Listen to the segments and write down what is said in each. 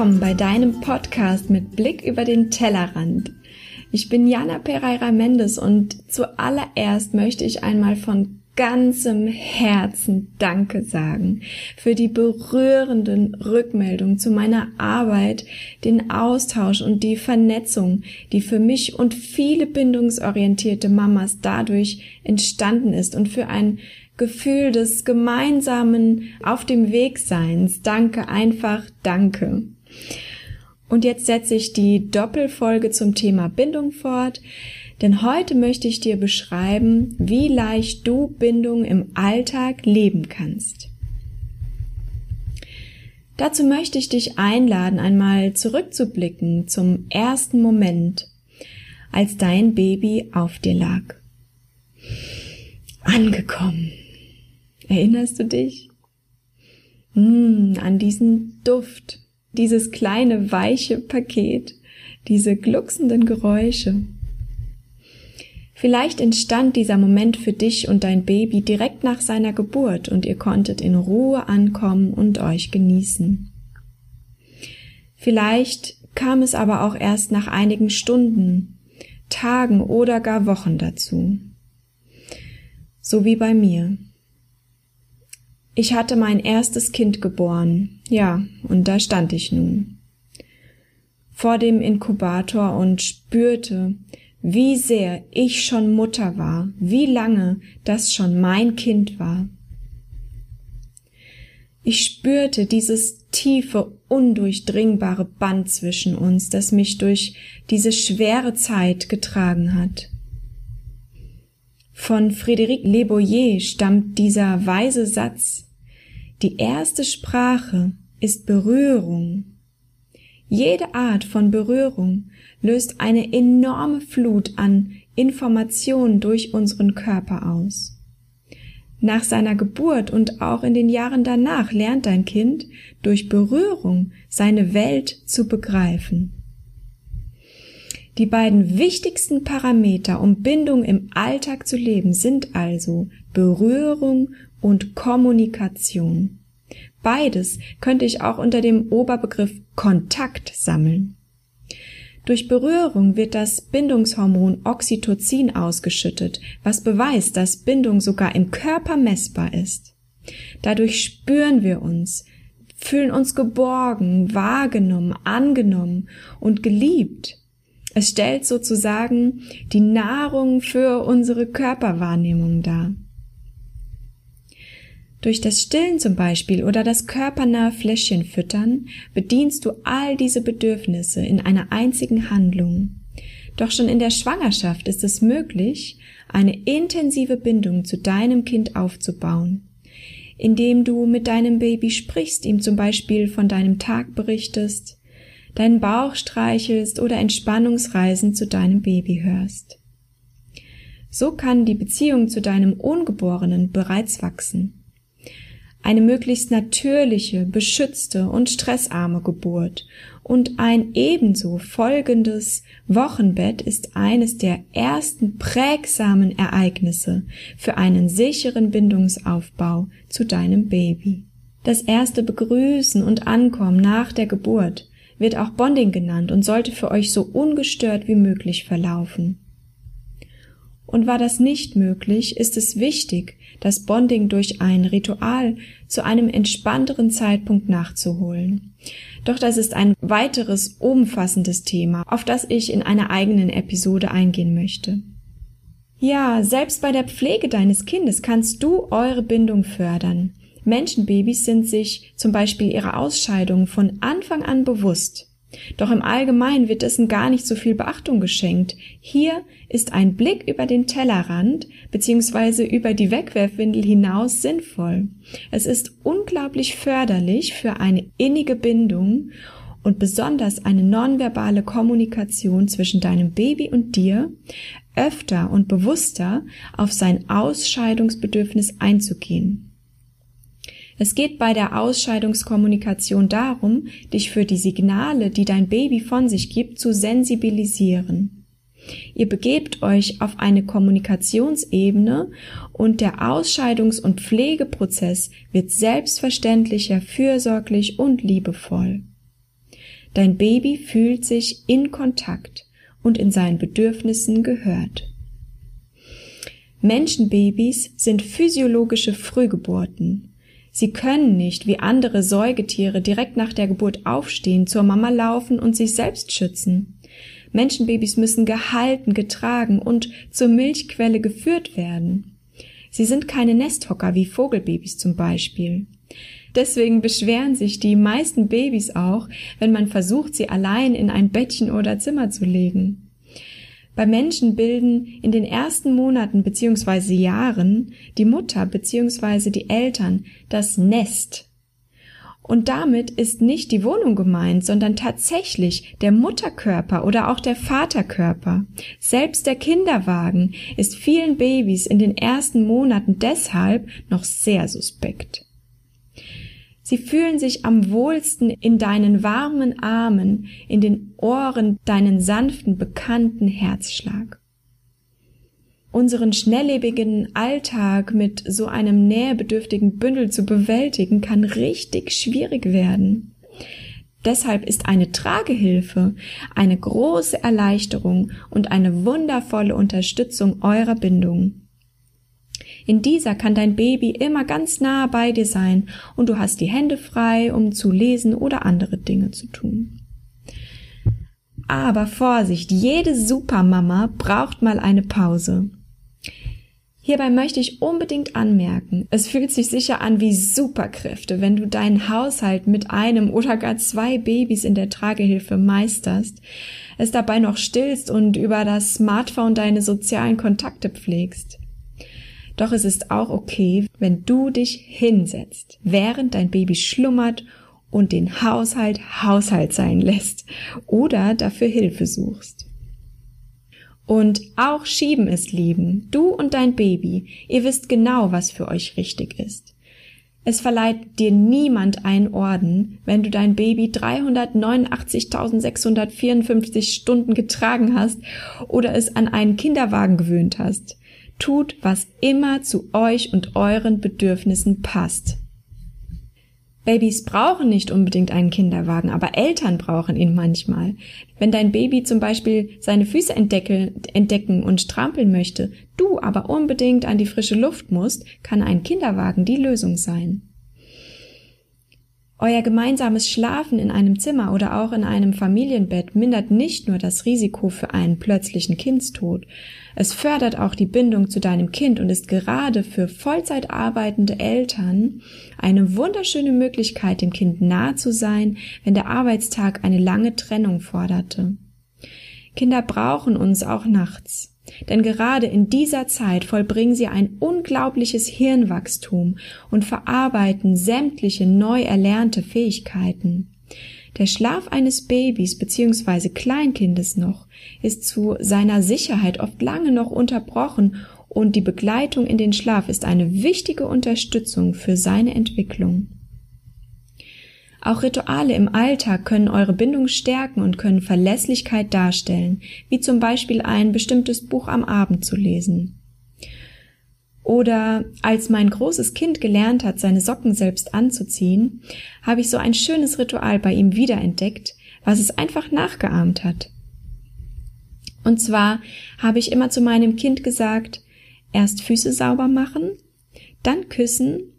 willkommen bei deinem Podcast mit Blick über den Tellerrand. Ich bin Jana Pereira Mendes und zuallererst möchte ich einmal von ganzem Herzen Danke sagen für die berührenden Rückmeldungen zu meiner Arbeit, den Austausch und die Vernetzung, die für mich und viele bindungsorientierte Mamas dadurch entstanden ist und für ein Gefühl des gemeinsamen Auf dem Weg Seins. Danke, einfach Danke. Und jetzt setze ich die Doppelfolge zum Thema Bindung fort. Denn heute möchte ich dir beschreiben, wie leicht du Bindung im Alltag leben kannst. Dazu möchte ich dich einladen, einmal zurückzublicken zum ersten Moment, als dein Baby auf dir lag. Angekommen. Erinnerst du dich? Hm, an diesen Duft, dieses kleine weiche Paket, diese glucksenden Geräusche. Vielleicht entstand dieser Moment für dich und dein Baby direkt nach seiner Geburt und ihr konntet in Ruhe ankommen und euch genießen. Vielleicht kam es aber auch erst nach einigen Stunden, Tagen oder gar Wochen dazu. So wie bei mir. Ich hatte mein erstes Kind geboren, ja, und da stand ich nun vor dem Inkubator und spürte, wie sehr ich schon Mutter war, wie lange das schon mein Kind war. Ich spürte dieses tiefe, undurchdringbare Band zwischen uns, das mich durch diese schwere Zeit getragen hat. Von Frédéric Le Boyer stammt dieser weise Satz, die erste Sprache ist Berührung. Jede Art von Berührung löst eine enorme Flut an Informationen durch unseren Körper aus. Nach seiner Geburt und auch in den Jahren danach lernt dein Kind durch Berührung seine Welt zu begreifen. Die beiden wichtigsten Parameter, um Bindung im Alltag zu leben, sind also Berührung und Kommunikation. Beides könnte ich auch unter dem Oberbegriff Kontakt sammeln. Durch Berührung wird das Bindungshormon Oxytocin ausgeschüttet, was beweist, dass Bindung sogar im Körper messbar ist. Dadurch spüren wir uns, fühlen uns geborgen, wahrgenommen, angenommen und geliebt. Es stellt sozusagen die Nahrung für unsere Körperwahrnehmung dar. Durch das Stillen zum Beispiel oder das körpernahe Fläschchen füttern bedienst du all diese Bedürfnisse in einer einzigen Handlung. Doch schon in der Schwangerschaft ist es möglich, eine intensive Bindung zu deinem Kind aufzubauen, indem du mit deinem Baby sprichst, ihm zum Beispiel von deinem Tag berichtest, deinen Bauch streichelst oder Entspannungsreisen zu deinem Baby hörst. So kann die Beziehung zu deinem Ungeborenen bereits wachsen. Eine möglichst natürliche, beschützte und stressarme Geburt und ein ebenso folgendes Wochenbett ist eines der ersten prägsamen Ereignisse für einen sicheren Bindungsaufbau zu deinem Baby. Das erste Begrüßen und Ankommen nach der Geburt wird auch Bonding genannt und sollte für euch so ungestört wie möglich verlaufen. Und war das nicht möglich, ist es wichtig, das Bonding durch ein Ritual zu einem entspannteren Zeitpunkt nachzuholen. Doch das ist ein weiteres umfassendes Thema, auf das ich in einer eigenen Episode eingehen möchte. Ja, selbst bei der Pflege deines Kindes kannst du eure Bindung fördern. Menschenbabys sind sich zum Beispiel ihrer Ausscheidung von Anfang an bewusst. Doch im Allgemeinen wird dessen gar nicht so viel Beachtung geschenkt. Hier ist ein Blick über den Tellerrand bzw. über die Wegwerfwindel hinaus sinnvoll. Es ist unglaublich förderlich für eine innige Bindung und besonders eine nonverbale Kommunikation zwischen deinem Baby und dir, öfter und bewusster auf sein Ausscheidungsbedürfnis einzugehen. Es geht bei der Ausscheidungskommunikation darum, dich für die Signale, die dein Baby von sich gibt, zu sensibilisieren. Ihr begebt euch auf eine Kommunikationsebene und der Ausscheidungs- und Pflegeprozess wird selbstverständlicher, fürsorglich und liebevoll. Dein Baby fühlt sich in Kontakt und in seinen Bedürfnissen gehört. Menschenbabys sind physiologische Frühgeburten. Sie können nicht wie andere Säugetiere direkt nach der Geburt aufstehen, zur Mama laufen und sich selbst schützen. Menschenbabys müssen gehalten, getragen und zur Milchquelle geführt werden. Sie sind keine Nesthocker wie Vogelbabys zum Beispiel. Deswegen beschweren sich die meisten Babys auch, wenn man versucht, sie allein in ein Bettchen oder Zimmer zu legen. Bei Menschen bilden in den ersten Monaten bzw. Jahren die Mutter bzw. die Eltern das Nest. Und damit ist nicht die Wohnung gemeint, sondern tatsächlich der Mutterkörper oder auch der Vaterkörper. Selbst der Kinderwagen ist vielen Babys in den ersten Monaten deshalb noch sehr suspekt. Sie fühlen sich am wohlsten in deinen warmen Armen, in den Ohren deinen sanften, bekannten Herzschlag. Unseren schnelllebigen Alltag mit so einem nähebedürftigen Bündel zu bewältigen, kann richtig schwierig werden. Deshalb ist eine Tragehilfe eine große Erleichterung und eine wundervolle Unterstützung eurer Bindung. In dieser kann dein Baby immer ganz nah bei dir sein und du hast die Hände frei, um zu lesen oder andere Dinge zu tun. Aber Vorsicht, jede Supermama braucht mal eine Pause. Hierbei möchte ich unbedingt anmerken, es fühlt sich sicher an wie Superkräfte, wenn du deinen Haushalt mit einem oder gar zwei Babys in der Tragehilfe meisterst, es dabei noch stillst und über das Smartphone deine sozialen Kontakte pflegst. Doch es ist auch okay, wenn du dich hinsetzt, während dein Baby schlummert und den Haushalt Haushalt sein lässt oder dafür Hilfe suchst. Und auch Schieben ist lieben. Du und dein Baby, ihr wisst genau, was für euch richtig ist. Es verleiht dir niemand einen Orden, wenn du dein Baby 389.654 Stunden getragen hast oder es an einen Kinderwagen gewöhnt hast. Tut, was immer zu euch und euren Bedürfnissen passt. Babys brauchen nicht unbedingt einen Kinderwagen, aber Eltern brauchen ihn manchmal. Wenn dein Baby zum Beispiel seine Füße entdecken und strampeln möchte, du aber unbedingt an die frische Luft musst, kann ein Kinderwagen die Lösung sein. Euer gemeinsames Schlafen in einem Zimmer oder auch in einem Familienbett mindert nicht nur das Risiko für einen plötzlichen Kindstod, es fördert auch die Bindung zu deinem Kind und ist gerade für Vollzeit arbeitende Eltern eine wunderschöne Möglichkeit, dem Kind nahe zu sein, wenn der Arbeitstag eine lange Trennung forderte. Kinder brauchen uns auch nachts. Denn gerade in dieser Zeit vollbringen sie ein unglaubliches Hirnwachstum und verarbeiten sämtliche neu erlernte Fähigkeiten. Der Schlaf eines Babys bzw. Kleinkindes noch ist zu seiner Sicherheit oft lange noch unterbrochen und die Begleitung in den Schlaf ist eine wichtige Unterstützung für seine Entwicklung. Auch Rituale im Alltag können eure Bindung stärken und können Verlässlichkeit darstellen, wie zum Beispiel ein bestimmtes Buch am Abend zu lesen. Oder als mein großes Kind gelernt hat, seine Socken selbst anzuziehen, habe ich so ein schönes Ritual bei ihm wiederentdeckt, was es einfach nachgeahmt hat. Und zwar habe ich immer zu meinem Kind gesagt, erst Füße sauber machen, dann küssen,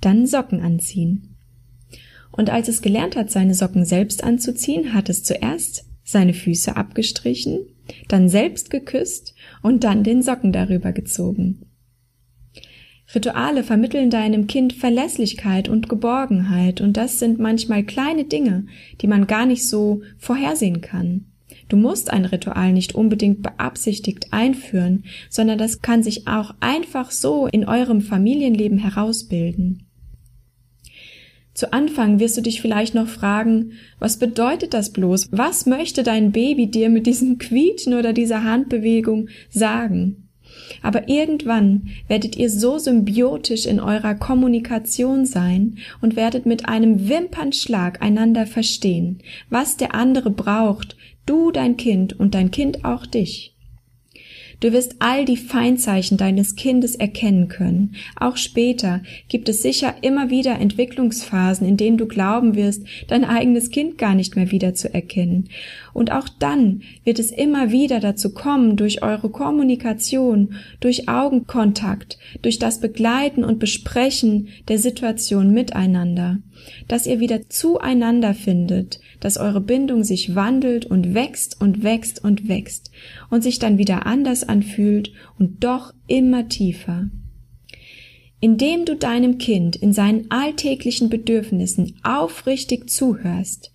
dann Socken anziehen. Und als es gelernt hat, seine Socken selbst anzuziehen, hat es zuerst seine Füße abgestrichen, dann selbst geküsst und dann den Socken darüber gezogen. Rituale vermitteln deinem Kind Verlässlichkeit und Geborgenheit, und das sind manchmal kleine Dinge, die man gar nicht so vorhersehen kann. Du musst ein Ritual nicht unbedingt beabsichtigt einführen, sondern das kann sich auch einfach so in eurem Familienleben herausbilden. Zu Anfang wirst du dich vielleicht noch fragen, was bedeutet das bloß? Was möchte dein Baby dir mit diesem Quietschen oder dieser Handbewegung sagen? Aber irgendwann werdet ihr so symbiotisch in eurer Kommunikation sein und werdet mit einem Wimpernschlag einander verstehen, was der andere braucht, du, dein Kind und dein Kind auch dich. Du wirst all die Feindzeichen deines Kindes erkennen können. Auch später gibt es sicher immer wieder Entwicklungsphasen, in denen du glauben wirst, dein eigenes Kind gar nicht mehr wieder zu erkennen. Und auch dann wird es immer wieder dazu kommen, durch eure Kommunikation, durch Augenkontakt, durch das Begleiten und Besprechen der Situation miteinander, dass ihr wieder zueinander findet, dass eure Bindung sich wandelt und wächst und wächst und wächst und sich dann wieder anders anfühlt und doch immer tiefer. Indem du deinem Kind in seinen alltäglichen Bedürfnissen aufrichtig zuhörst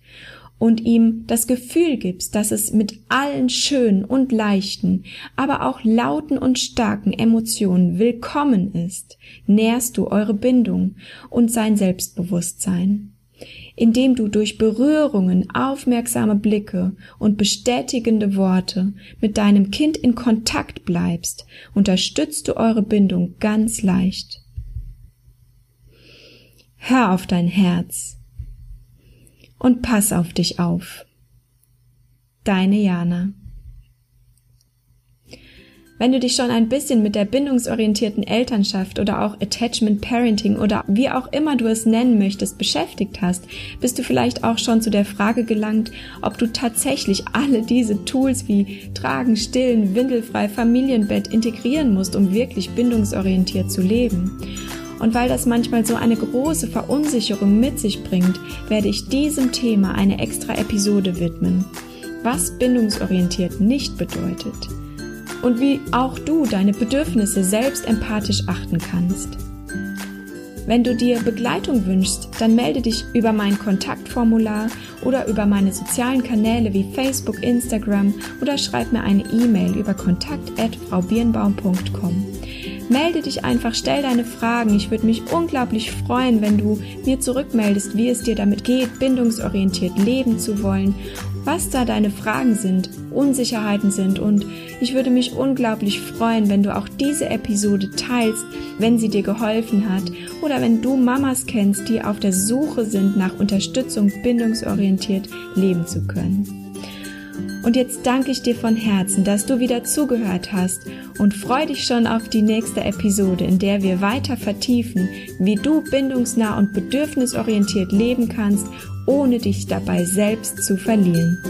und ihm das Gefühl gibst, dass es mit allen schönen und leichten, aber auch lauten und starken Emotionen willkommen ist, nährst du eure Bindung und sein Selbstbewusstsein. Indem du durch Berührungen, aufmerksame Blicke und bestätigende Worte mit deinem Kind in Kontakt bleibst, unterstützt du eure Bindung ganz leicht. Hör auf dein Herz und pass auf dich auf. Deine Jana. Wenn du dich schon ein bisschen mit der bindungsorientierten Elternschaft oder auch Attachment Parenting oder wie auch immer du es nennen möchtest beschäftigt hast, bist du vielleicht auch schon zu der Frage gelangt, ob du tatsächlich alle diese Tools wie Tragen, Stillen, Windelfrei, Familienbett integrieren musst, um wirklich bindungsorientiert zu leben. Und weil das manchmal so eine große Verunsicherung mit sich bringt, werde ich diesem Thema eine extra Episode widmen. Was bindungsorientiert nicht bedeutet. Und wie auch du deine Bedürfnisse selbst empathisch achten kannst. Wenn du dir Begleitung wünschst, dann melde dich über mein Kontaktformular oder über meine sozialen Kanäle wie Facebook, Instagram oder schreib mir eine E-Mail über kontakt@fraubirnbaum.com. Melde dich einfach, stell deine Fragen. Ich würde mich unglaublich freuen, wenn du mir zurückmeldest, wie es dir damit geht, bindungsorientiert leben zu wollen, was da deine Fragen sind, Unsicherheiten sind und ich würde mich unglaublich freuen, wenn du auch diese Episode teilst, wenn sie dir geholfen hat oder wenn du Mamas kennst, die auf der Suche sind nach Unterstützung, bindungsorientiert leben zu können. Und jetzt danke ich dir von Herzen, dass du wieder zugehört hast und freu dich schon auf die nächste Episode, in der wir weiter vertiefen, wie du bindungsnah und bedürfnisorientiert leben kannst, ohne dich dabei selbst zu verlieren.